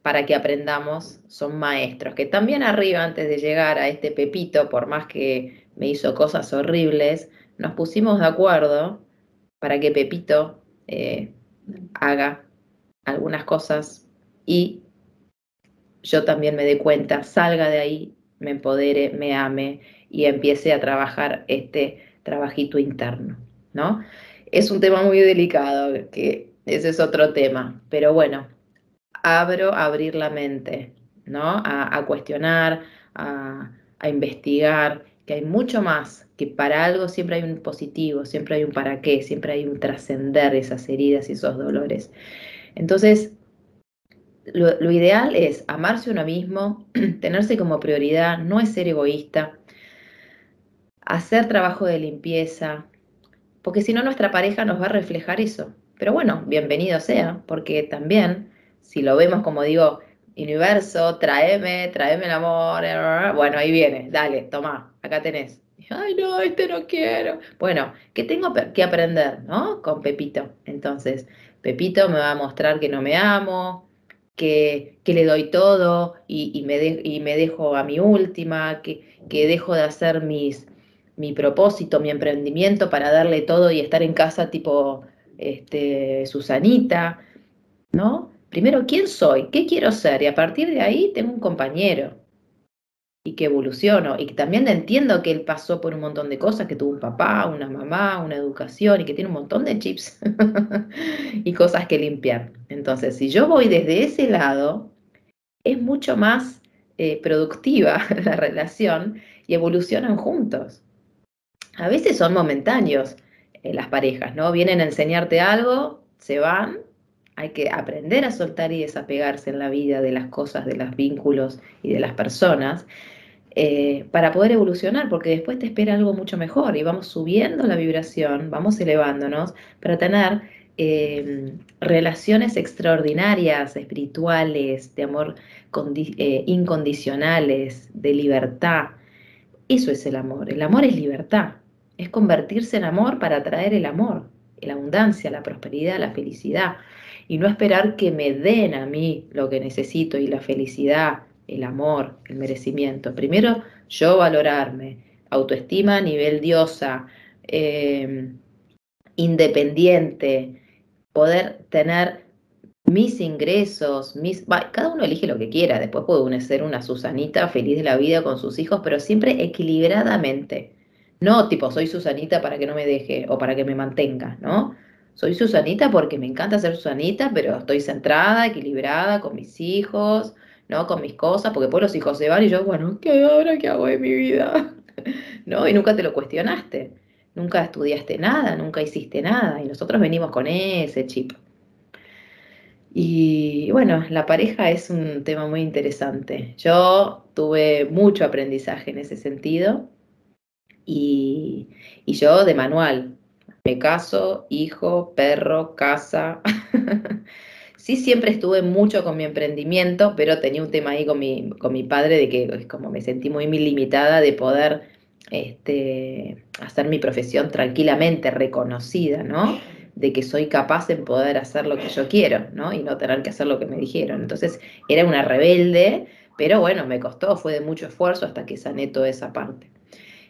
para que aprendamos, son maestros, que también arriba, antes de llegar a este Pepito, por más que me hizo cosas horribles, nos pusimos de acuerdo para que Pepito eh, haga algunas cosas y yo también me dé cuenta, salga de ahí me empodere, me ame y empiece a trabajar este trabajito interno, ¿no? Es un tema muy delicado, que ese es otro tema, pero bueno, abro abrir la mente, ¿no? A, cuestionar, a, a investigar, que hay mucho más, que para algo siempre hay un positivo, siempre hay un para qué, siempre hay un trascender esas heridas y esos dolores. Entonces, lo, ideal es amarse uno mismo, tenerse como prioridad, no es ser egoísta, hacer trabajo de limpieza, porque si no nuestra pareja nos va a reflejar eso. Pero bueno, bienvenido sea, porque también, si lo vemos como digo, universo, tráeme, tráeme el amor, bueno, ahí viene, dale, toma, acá tenés. Ay, no, este no quiero. Bueno, ¿qué tengo que aprender, no? Con Pepito. Entonces, Pepito me va a mostrar que no me amo, que, le doy todo y, me y, me dejo a mi última, que, que dejo de hacer mis, mi propósito, mi emprendimiento para darle todo y estar en casa tipo este, Susanita, ¿no? Primero, ¿quién soy? ¿Qué quiero ser? Y a partir de ahí tengo un compañero y que evoluciono y que también entiendo que él pasó por un montón de cosas, que tuvo un papá, una mamá, una educación y que tiene un montón de chips y cosas que limpiar. Entonces, si yo voy desde ese lado, es mucho más eh, productiva la relación y evolucionan juntos. A veces son momentáneos eh, las parejas, ¿no? Vienen a enseñarte algo, se van, hay que aprender a soltar y desapegarse en la vida de las cosas, de los vínculos y de las personas. Eh, para poder evolucionar, porque después te espera algo mucho mejor y vamos subiendo la vibración, vamos elevándonos para tener em, relaciones extraordinarias, espirituales, de amor eh, incondicionales, de libertad. Eso es el amor. El amor es libertad. Es convertirse en amor para atraer el amor, la abundancia, la prosperidad, la felicidad. Y no esperar que me den a mí lo que necesito y la felicidad el amor, el merecimiento. Primero, yo valorarme, autoestima a nivel diosa, em, independiente, poder tener mis ingresos, mis... cada uno elige lo que quiera, después puede ser una Susanita feliz de la vida con sus hijos, pero siempre equilibradamente. No tipo, soy Susanita para que no me deje o para que me mantenga, ¿no? soy Susanita porque me encanta ser Susanita, pero estoy centrada, equilibrada con mis hijos, ¿no? Con mis cosas, porque después los hijos se van y yo, bueno, ¿qué ahora qué hago de mi vida? ¿No? Y nunca te lo cuestionaste, nunca estudiaste nada, nunca hiciste nada, y nosotros venimos con ese chip. Y bueno, la pareja es un tema muy interesante. Yo tuve mucho aprendizaje en ese sentido y, y yo de manual, me caso, hijo, perro, casa. sí, siempre estuve mucho con mi emprendimiento, pero tenía un tema ahí con mi, con mi padre de que como me sentí muy, limitada de poder este, hacer mi profesión tranquilamente reconocida, ¿no? De que soy capaz en poder hacer lo que yo quiero, ¿no? Y no tener que hacer lo que me dijeron. Entonces era una rebelde, pero bueno, me costó, fue de mucho esfuerzo hasta que sané toda esa parte.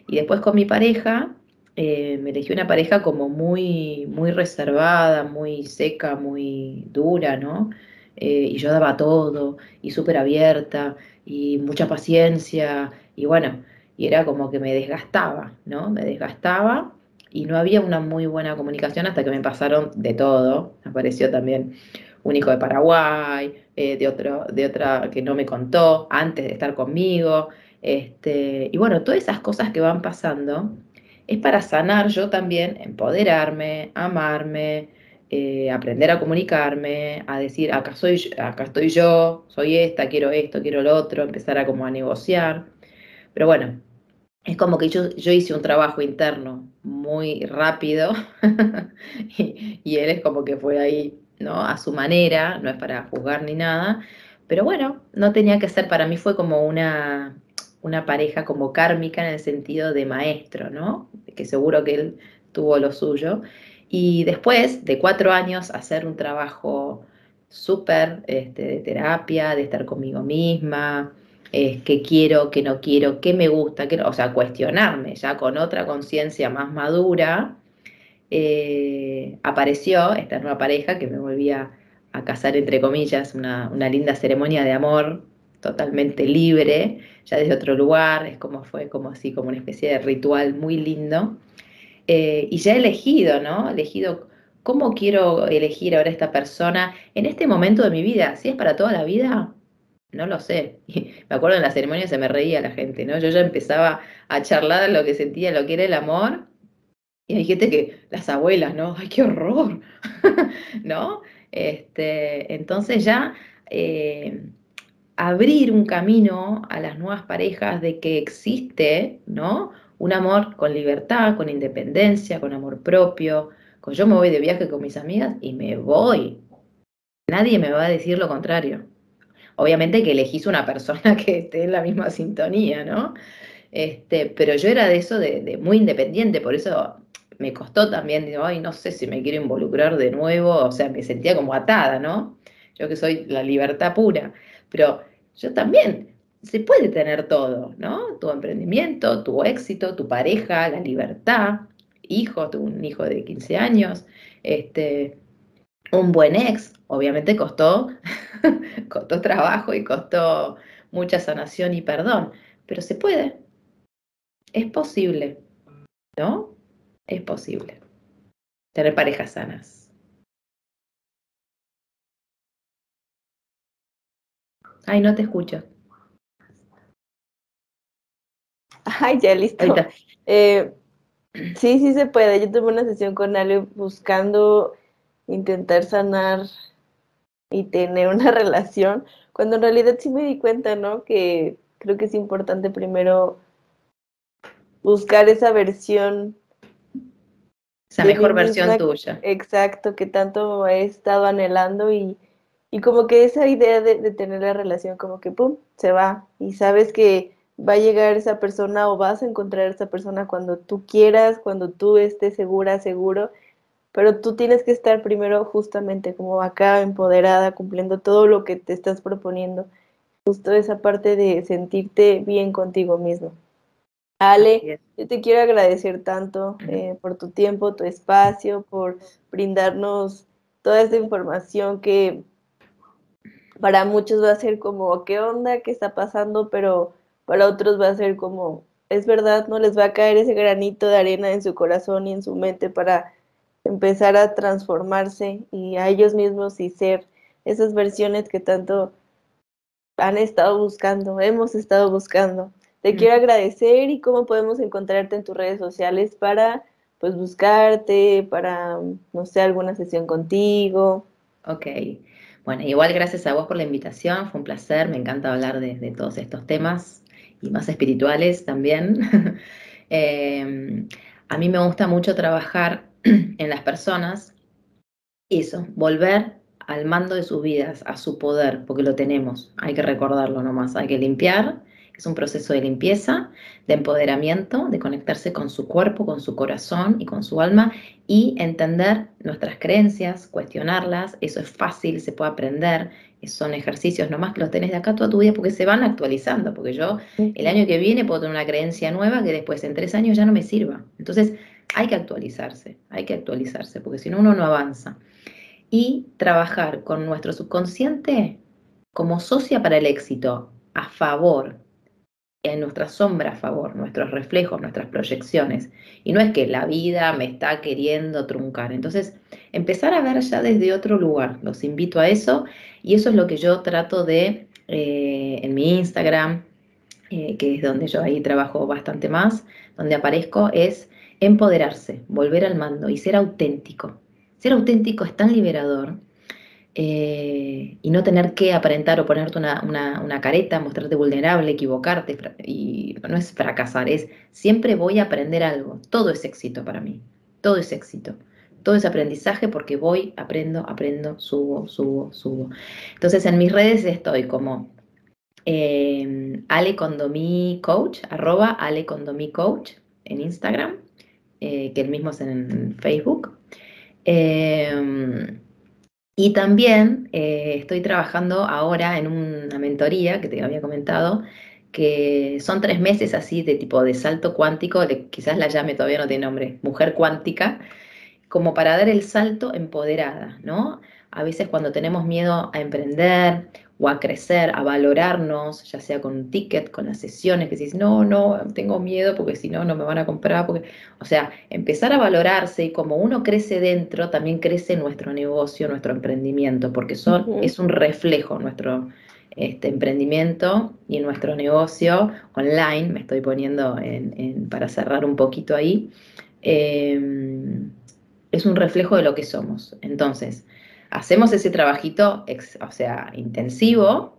Y después con mi pareja, eh, me elegí una pareja como muy, muy reservada, muy seca, muy dura, ¿no? Eh, y yo daba todo, y súper abierta, y mucha paciencia, y bueno, y era como que me desgastaba, ¿no? Me desgastaba y no había una muy buena comunicación hasta que me pasaron de todo. Apareció también un hijo de Paraguay, eh, de, otro, de otra que no me contó antes de estar conmigo. Este, y bueno, todas esas cosas que van pasando es para sanar yo también, empoderarme, amarme, eh, aprender a comunicarme, a decir, acá, soy, acá estoy yo, soy esta, quiero esto, quiero lo otro, empezar a como a negociar. Pero bueno, es como que yo, yo hice un trabajo interno muy rápido y, y, él es como que fue ahí, ¿no? A su manera, no es para juzgar ni nada, pero bueno, no tenía que ser, para mí fue como una, una pareja como kármica en el sentido de maestro, ¿no? Que seguro que él tuvo lo suyo. Y después de cuatro años hacer un trabajo súper este, de terapia, de estar conmigo misma, qué quiero, qué no quiero, qué me gusta, qué o sea, cuestionarme ya con otra conciencia más madura, eh, apareció esta nueva pareja que me volvía a casar, entre comillas, una, una linda ceremonia de amor totalmente libre, ya desde otro lugar, es como fue como así, como una especie de ritual muy lindo. Eh, y ya he elegido, ¿no? Elegido cómo quiero elegir ahora esta persona en este momento de mi vida. Si es para toda la vida, no lo sé. me acuerdo en la ceremonia se me reía la gente, ¿no? Yo ya empezaba a charlar lo que sentía, lo que era el amor. Y hay gente que, las abuelas, ¿no? ¡Ay, qué horror! ¿No? Este, entonces ya eh, abrir un camino a las nuevas parejas de que existe, ¿no? Un amor con libertad, con independencia, con amor propio. Con yo me voy de viaje con mis amigas y me voy. Nadie me va a decir lo contrario. Obviamente que elegís una persona que esté en la misma sintonía, ¿no? Este, pero yo era de eso de, muy independiente, por eso me costó también, ay, no sé si me quiero involucrar de nuevo, o sea, me sentía como atada, ¿no? Yo que soy la libertad pura, pero yo también, se puede tener todo, ¿no? Tu emprendimiento, tu éxito, tu pareja, la libertad, hijo, un hijo de 15 años, este, un buen ex, obviamente costó, costó trabajo y costó mucha sanación y perdón, pero se puede, es posible, ¿no? Es posible tener parejas sanas. Ay, no te escucho. Ay, ya listo. Eh, sí, sí se puede. Yo tuve una sesión con Ale buscando intentar sanar y tener una relación, cuando en realidad sí me di cuenta, ¿no? Que creo que es importante primero buscar esa versión. Esa mejor versión tuya. Exacto, que tanto he estado anhelando y y como que esa idea de, tener la relación como que, ¡pum!, se va. Y sabes que va a llegar esa persona o vas a encontrar esa persona cuando tú quieras, cuando tú estés segura, seguro. Pero tú tienes que estar primero justamente como acá, empoderada, cumpliendo todo lo que te estás proponiendo. Justo esa parte de sentirte bien contigo mismo. Ale, yo te quiero agradecer tanto eh, por tu tiempo, tu espacio, por brindarnos toda esta información que para muchos va a ser como, ¿qué onda? ¿Qué está pasando? Pero para otros va a ser como, es verdad, no les va a caer ese granito de arena en su corazón y en su mente para empezar a transformarse y a ellos mismos y ser esas versiones que tanto han estado buscando, hemos estado buscando. Te quiero agradecer y cómo podemos encontrarte en tus redes sociales para pues buscarte, para, no sé, alguna sesión contigo. Ok. Bueno, igual gracias a vos por la invitación, fue un placer, me encanta hablar de, todos estos temas y más espirituales también. Em, a mí me gusta mucho trabajar en las personas, eso, volver al mando de sus vidas, a su poder, porque lo tenemos, hay que recordarlo nomás, hay que limpiar es un proceso de limpieza, de empoderamiento, de conectarse con su cuerpo, con su corazón y con su alma y entender nuestras creencias, cuestionarlas. Eso es fácil, se puede aprender. Son ejercicios nomás que los tenés de acá toda tu vida porque se van actualizando. Porque yo el año que viene puedo tener una creencia nueva que después en tres años ya no me sirva. Entonces hay que actualizarse, hay que actualizarse porque si no uno no avanza. Y trabajar con nuestro subconsciente como socia para el éxito, a favor, en nuestra sombra a favor, nuestros reflejos, nuestras proyecciones. Y no es que la vida me está queriendo truncar. Entonces, empezar a ver ya desde otro lugar. Los invito a eso y eso es lo que yo trato de eh, en mi Instagram, eh, que es donde yo ahí trabajo bastante más, donde aparezco, es empoderarse, volver al mando y ser auténtico. Ser auténtico es tan liberador eh, y no tener que aparentar o ponerte una, careta, mostrarte vulnerable, equivocarte, y no es fracasar, es siempre voy a aprender algo. Todo es éxito para mí, todo es éxito. Todo es aprendizaje porque voy, aprendo, aprendo, subo, subo, subo. Entonces en mis redes estoy como eh, Ale arroba Ale Condomí Coach en Instagram, eh, que el mismo es en, Facebook. Eh, y también eh, estoy trabajando ahora en una mentoría que te había comentado, que son tres meses así de tipo de salto cuántico, quizás la llame todavía no tiene nombre, mujer cuántica, como para dar el salto empoderada, ¿no? A veces cuando tenemos miedo a emprender o a crecer, a valorarnos, ya sea con un ticket, con las sesiones, que dices, no, no, tengo miedo porque si no, no me van a comprar. Porque... O sea, empezar a valorarse y como uno crece dentro, también crece nuestro negocio, nuestro emprendimiento, porque son, es un reflejo nuestro este, emprendimiento y nuestro negocio online, me estoy poniendo en, para cerrar un poquito ahí, em, es un reflejo de lo que somos. Entonces, hacemos ese trabajito, o sea, intensivo,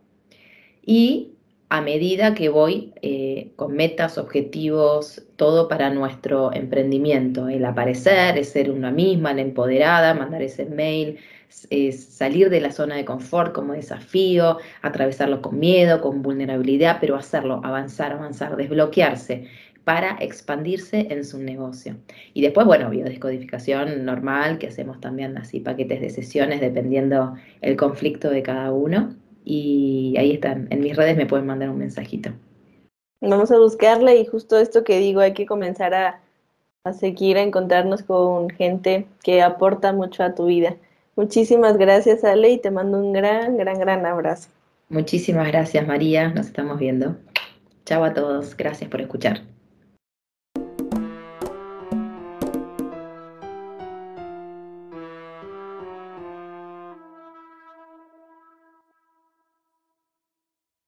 y a medida que voy eh, con metas, objetivos, todo para nuestro emprendimiento, el aparecer, el ser una misma, la empoderada, mandar ese mail, salir de la zona de confort como desafío, atravesarlo con miedo, con vulnerabilidad, pero hacerlo, avanzar, avanzar, desbloquearse para expandirse en su negocio. Y después, bueno, biodescodificación normal, que hacemos también así paquetes de sesiones dependiendo el conflicto de cada uno. Y ahí están, en mis redes me pueden mandar un mensajito. Vamos a buscarla y justo esto que digo, hay que comenzar a, a seguir, a encontrarnos con gente que aporta mucho a tu vida. Muchísimas gracias, Ale, y te mando un gran, gran, gran abrazo. Muchísimas gracias, María. Nos estamos viendo. Chao a todos. Gracias por escuchar.